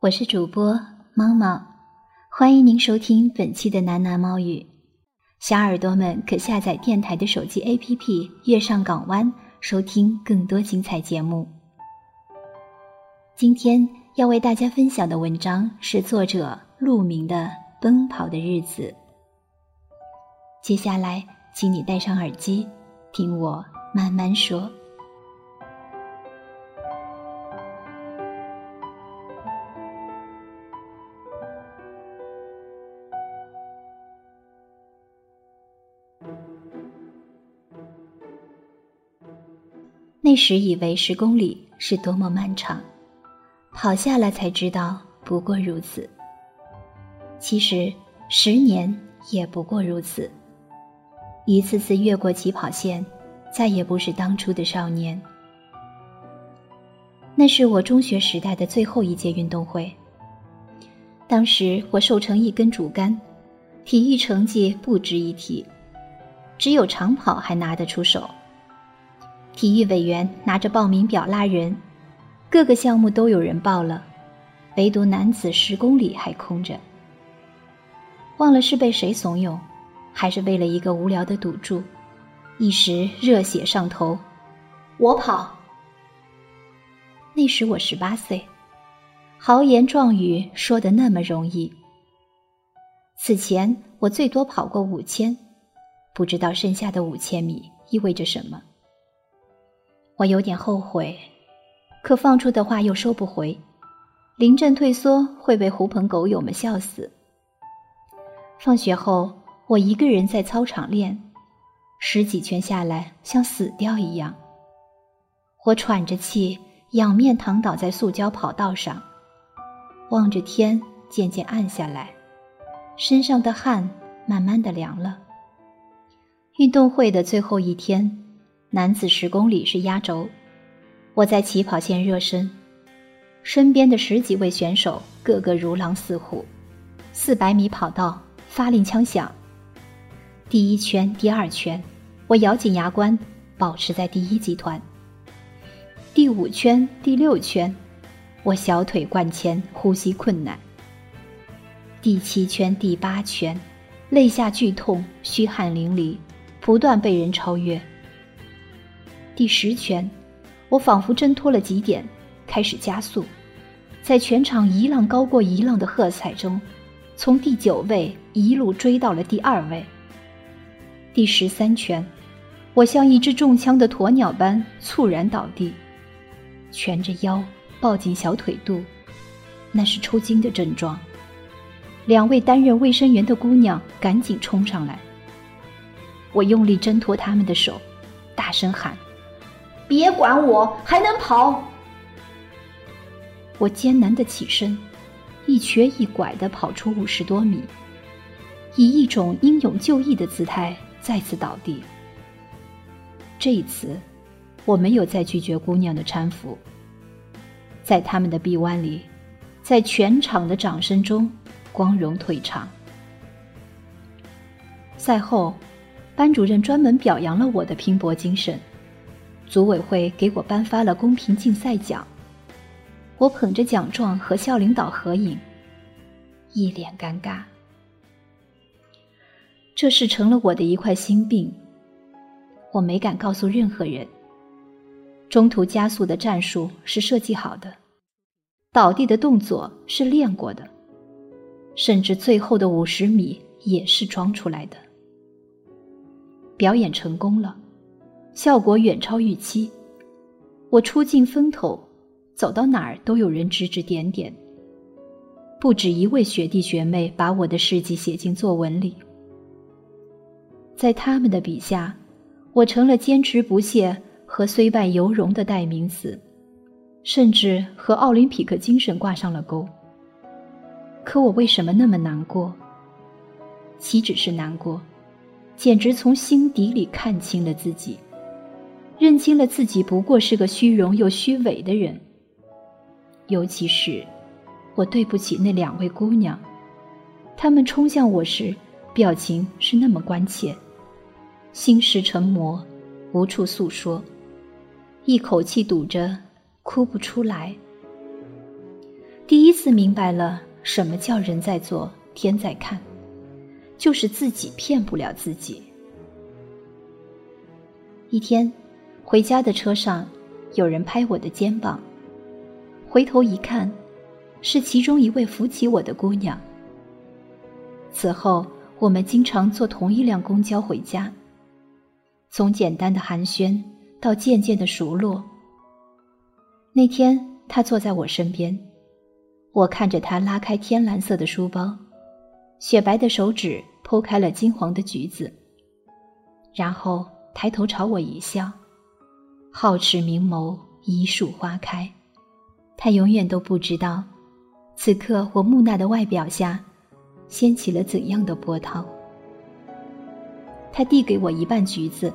我是主播猫猫，欢迎您收听本期的喃喃猫语。小耳朵们可下载电台的手机 APP《月上港湾》，收听更多精彩节目。今天要为大家分享的文章是作者陆明的《奔跑的日子》。接下来，请你戴上耳机，听我慢慢说。那时以为十公里是多么漫长，跑下来才知道不过如此。其实十年也不过如此。一次次越过起跑线，再也不是当初的少年。那是我中学时代的最后一届运动会。当时我瘦成一根竹竿，体育成绩不值一提，只有长跑还拿得出手。体育委员拿着报名表拉人，各个项目都有人报了，唯独男子十公里还空着。忘了是被谁怂恿，还是为了一个无聊的赌注，一时热血上头，我跑。那时我十八岁，豪言壮语说的那么容易。此前我最多跑过五千，不知道剩下的五千米意味着什么。我有点后悔，可放出的话又收不回。临阵退缩会被狐朋狗友们笑死。放学后，我一个人在操场练，十几圈下来像死掉一样。我喘着气，仰面躺倒在塑胶跑道上，望着天渐渐暗下来，身上的汗慢慢的凉了。运动会的最后一天。男子十公里是压轴，我在起跑线热身，身边的十几位选手个个如狼似虎。四百米跑道发令枪响，第一圈、第二圈，我咬紧牙关，保持在第一集团。第五圈、第六圈，我小腿灌铅，呼吸困难。第七圈、第八圈，肋下剧痛，虚汗淋漓，不断被人超越。第十圈，我仿佛挣脱了极点，开始加速，在全场一浪高过一浪的喝彩中，从第九位一路追到了第二位。第十三圈，我像一只中枪的鸵鸟般猝然倒地，蜷着腰抱紧小腿肚，那是抽筋的症状。两位担任卫生员的姑娘赶紧冲上来，我用力挣脱他们的手，大声喊。别管我，还能跑！我艰难的起身，一瘸一拐的跑出五十多米，以一种英勇就义的姿态再次倒地。这一次，我没有再拒绝姑娘的搀扶，在他们的臂弯里，在全场的掌声中，光荣退场。赛后，班主任专门表扬了我的拼搏精神。组委会给我颁发了公平竞赛奖，我捧着奖状和校领导合影，一脸尴尬。这事成了我的一块心病，我没敢告诉任何人。中途加速的战术是设计好的，倒地的动作是练过的，甚至最后的五十米也是装出来的。表演成功了。效果远超预期，我出尽风头，走到哪儿都有人指指点点。不止一位学弟学妹把我的事迹写进作文里，在他们的笔下，我成了坚持不懈和虽败犹荣的代名词，甚至和奥林匹克精神挂上了钩。可我为什么那么难过？岂止是难过，简直从心底里看清了自己，认清了自己不过是个虚荣又虚伪的人。尤其是。我对不起那两位姑娘，她们冲向我时，表情是那么关切，心事成魔，无处诉说，一口气堵着，哭不出来。第一次明白了什么叫人在做，天在看，就是自己骗不了自己。一天，回家的车上，有人拍我的肩膀，回头一看。是其中一位扶起我的姑娘。此后，我们经常坐同一辆公交回家。从简单的寒暄到渐渐的熟络。那天，她坐在我身边，我看着她拉开天蓝色的书包，雪白的手指剖开了金黄的橘子，然后抬头朝我一笑，皓齿明眸，一树花开。他永远都不知道。此刻，我木讷的外表下，掀起了怎样的波涛？他递给我一半橘子，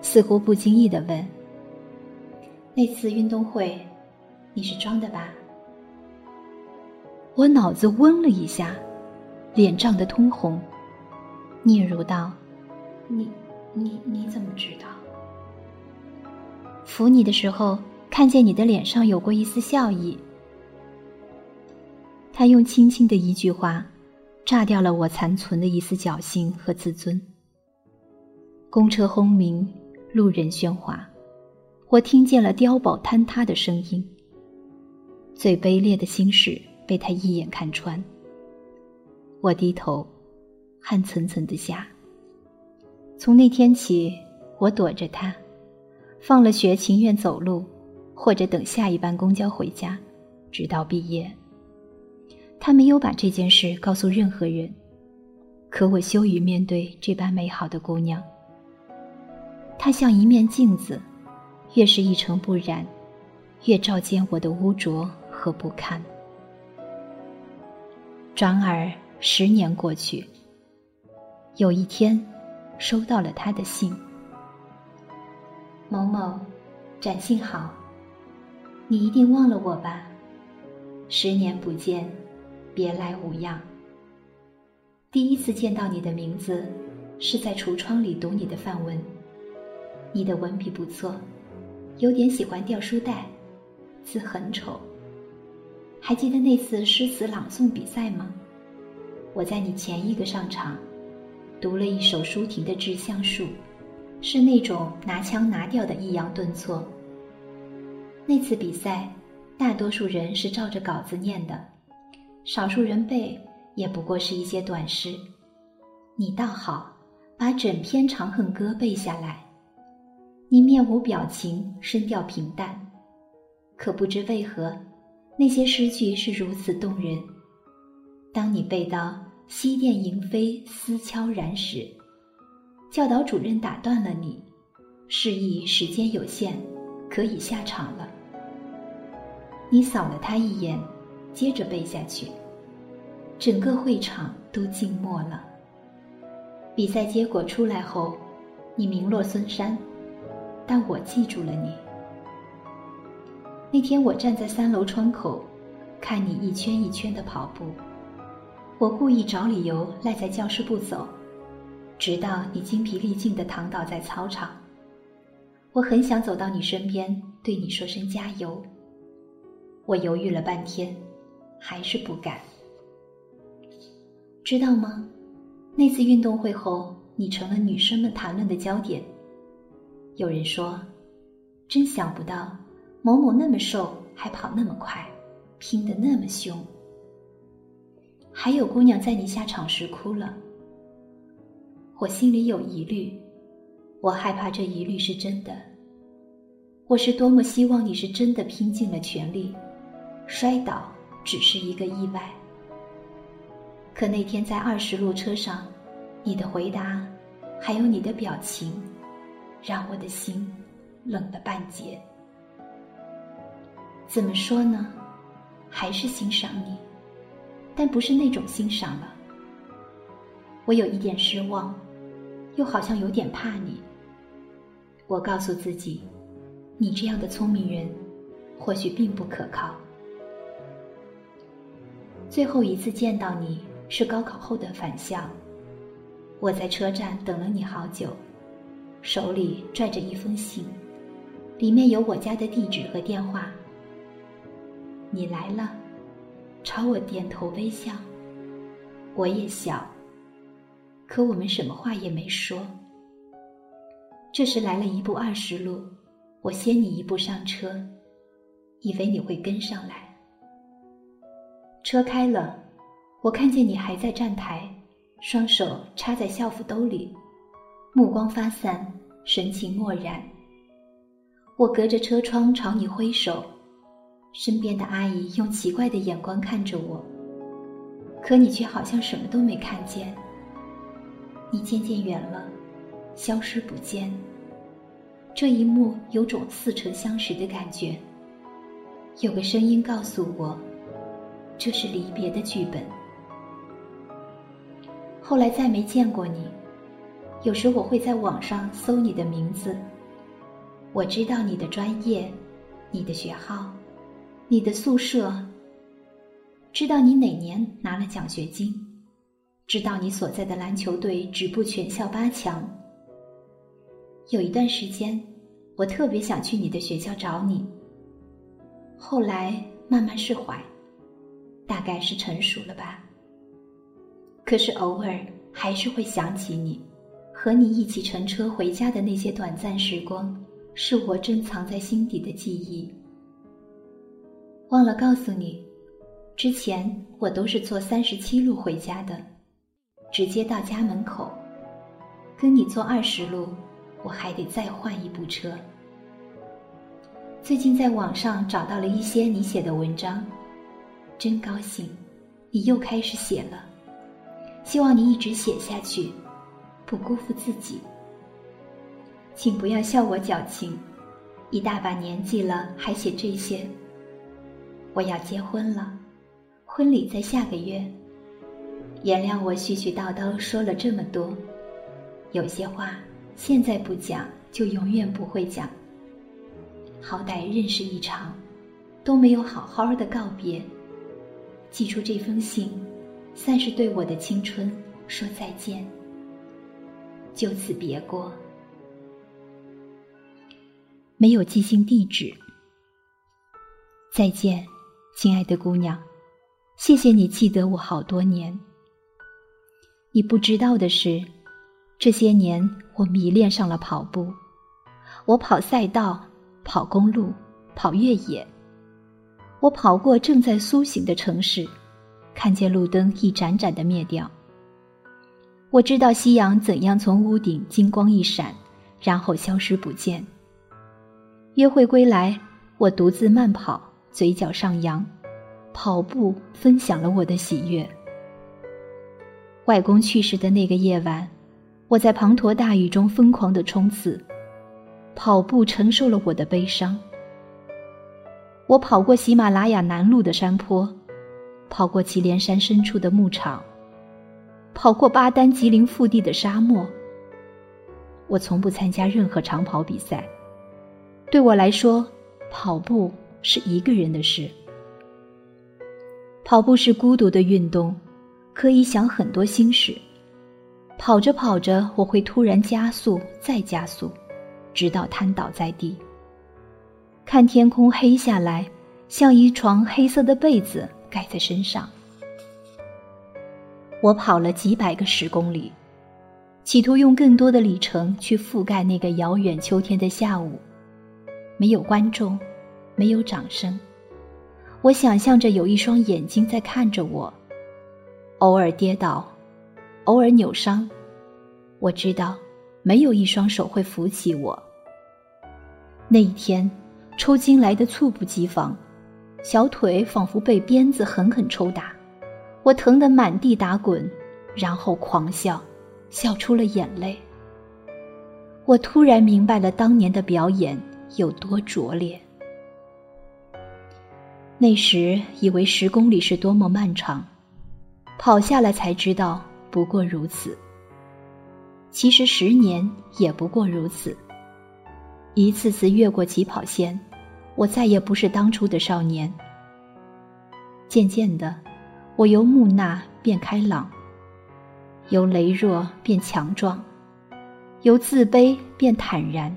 似乎不经意的问：“那次运动会，你是装的吧？”我脑子嗡了一下，脸涨得通红，嗫嚅道：“你、你、你怎么知道？扶你的时候，看见你的脸上有过一丝笑意。”他用轻轻的一句话，炸掉了我残存的一丝侥幸和自尊。公车轰鸣，路人喧哗，我听见了碉堡坍塌的声音。最卑劣的心事被他一眼看穿。我低头，汗涔涔的下。从那天起，我躲着他，放了学情愿走路，或者等下一班公交回家，直到毕业。他没有把这件事告诉任何人，可我羞于面对这般美好的姑娘。她像一面镜子，越是一尘不染，越照见我的污浊和不堪。转而十年过去，有一天，收到了他的信：“某某，展信好，你一定忘了我吧？十年不见。”别来无恙。第一次见到你的名字，是在橱窗里读你的范文。你的文笔不错，有点喜欢掉书袋，字很丑。还记得那次诗词朗诵比赛吗？我在你前一个上场，读了一首舒婷的《致橡树》，是那种拿腔拿调的抑扬顿挫。那次比赛，大多数人是照着稿子念的。少数人背，也不过是一些短诗。你倒好，把整篇《长恨歌》背下来。你面无表情，声调平淡，可不知为何，那些诗句是如此动人。当你背到“西殿萤飞思悄然”时，教导主任打断了你，示意时间有限，可以下场了。你扫了他一眼。接着背下去，整个会场都静默了。比赛结果出来后，你名落孙山，但我记住了你。那天我站在三楼窗口，看你一圈一圈的跑步，我故意找理由赖在教室不走，直到你精疲力尽的躺倒在操场。我很想走到你身边，对你说声加油。我犹豫了半天。还是不敢，知道吗？那次运动会后，你成了女生们谈论的焦点。有人说：“真想不到，某某那么瘦，还跑那么快，拼得那么凶。”还有姑娘在你下场时哭了。我心里有疑虑，我害怕这疑虑是真的。我是多么希望你是真的拼尽了全力，摔倒只是一个意外。可那天在二十路车上，你的回答，还有你的表情，让我的心冷了半截。怎么说呢？还是欣赏你，但不是那种欣赏了。我有一点失望，又好像有点怕你。我告诉自己。你这样的聪明人，或许并不可靠。最后一次见到你是高考后的返校，我在车站等了你好久，手里拽着一封信，里面有我家的地址和电话。你来了，朝我点头微笑，我也笑，可我们什么话也没说。这时来了一部二十路。我先你一步上车，以为你会跟上来。车开了，我看见你还在站台，双手插在校服兜里，目光发散，神情漠然。我隔着车窗朝你挥手，身边的阿姨用奇怪的眼光看着我，可你却好像什么都没看见。你渐渐远了，消失不见。这一幕有种似曾相识的感觉。有个声音告诉我，这是离别的剧本。后来再没见过你，有时我会在网上搜你的名字。我知道你的专业，你的学号，你的宿舍。知道你哪年拿了奖学金，知道你所在的篮球队止步全校八强。有一段时间，我特别想去你的学校找你。后来慢慢释怀，大概是成熟了吧。可是偶尔还是会想起你，和你一起乘车回家的那些短暂时光，是我珍藏在心底的记忆。忘了告诉你，之前我都是坐三十七路回家的，直接到家门口，跟你坐二十路。我还得再换一部车。最近在网上找到了一些你写的文章，真高兴，你又开始写了。希望你一直写下去，不辜负自己。请不要笑我矫情，一大把年纪了还写这些。我要结婚了，婚礼在下个月。原谅我絮絮叨叨说了这么多，有些话。现在不讲，就永远不会讲。好歹认识一场，都没有好好的告别。寄出这封信，算是对我的青春说再见。就此别过，没有寄信地址。再见，亲爱的姑娘，谢谢你记得我好多年。你不知道的是。这些年，我迷恋上了跑步。我跑赛道，跑公路，跑越野。我跑过正在苏醒的城市，看见路灯一盏盏的灭掉。我知道夕阳怎样从屋顶金光一闪，然后消失不见。约会归来，我独自慢跑，嘴角上扬，跑步分享了我的喜悦。外公去世的那个夜晚。我在滂沱大雨中疯狂的冲刺，跑步承受了我的悲伤。我跑过喜马拉雅南麓的山坡，跑过祁连山深处的牧场，跑过巴丹吉林腹地的沙漠。我从不参加任何长跑比赛，对我来说，跑步是一个人的事。跑步是孤独的运动，可以想很多心事。跑着跑着，我会突然加速，再加速，直到瘫倒在地。看天空黑下来，像一床黑色的被子盖在身上。我跑了几百个十公里，企图用更多的里程去覆盖那个遥远秋天的下午。没有观众，没有掌声。我想象着有一双眼睛在看着我，偶尔跌倒。偶尔扭伤，我知道，没有一双手会扶起我。那一天，抽筋来的猝不及防，小腿仿佛被鞭子狠狠抽打，我疼得满地打滚，然后狂笑，笑出了眼泪。我突然明白了当年的表演有多拙劣。那时以为十公里是多么漫长，跑下来才知道不过如此。其实十年也不过如此。一次次越过起跑线。我再也不是当初的少年。渐渐的，我由木讷变开朗，由羸弱变强壮，由自卑变坦然。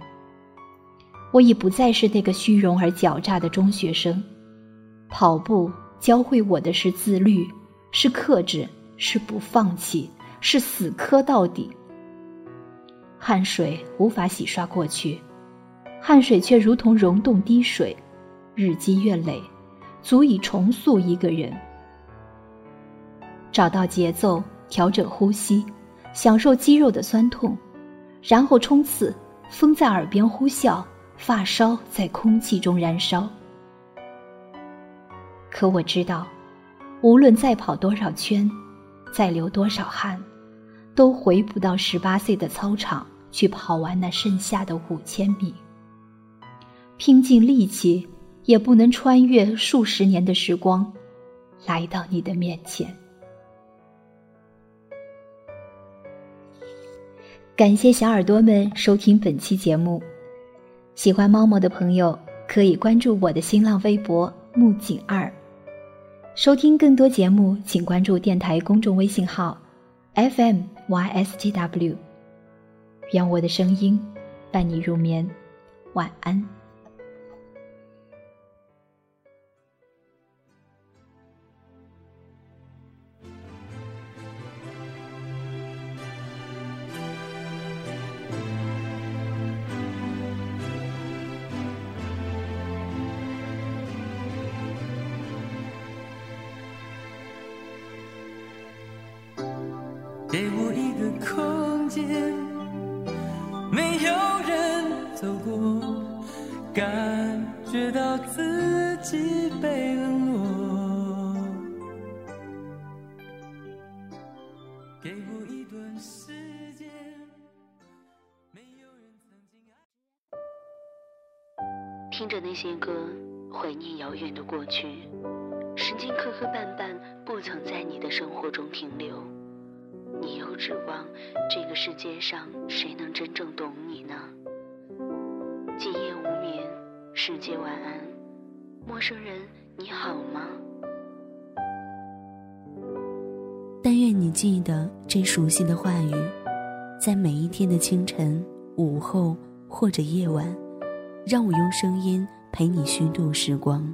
我已不再是那个虚荣而狡诈的中学生。跑步教会我的是自律，是克制，是不放弃，是死磕到底。汗水无法洗刷过去。汗水却如同溶洞滴水，日积月累，足以重塑一个人。找到节奏，调整呼吸，享受肌肉的酸痛，然后冲刺。风在耳边呼啸，发梢在空气中燃烧。可我知道，无论再跑多少圈，再流多少汗，都回不到十八岁的操场去跑完那剩下的五千米。拼尽力气，也不能穿越数十年的时光，来到你的面前。感谢小耳朵们收听本期节目，喜欢猫猫的朋友可以关注我的新浪微博木槿二，收听更多节目请关注电台公众微信号：fmystw，。愿我的声音伴你入眠，晚安。给我一个空间，没有人走过，感觉到自己被冷落。给我一段时间，没有人曾经爱。听着那些歌，怀念遥远的过去，时间磕磕绊绊，不曾在你的生活中停留。你又指望这个世界上谁能真正懂你呢？今夜无眠，世界晚安，陌生人你好吗？但愿你记得这熟悉的话语，在每一天的清晨、午后或者夜晚，让我用声音陪你虚度时光。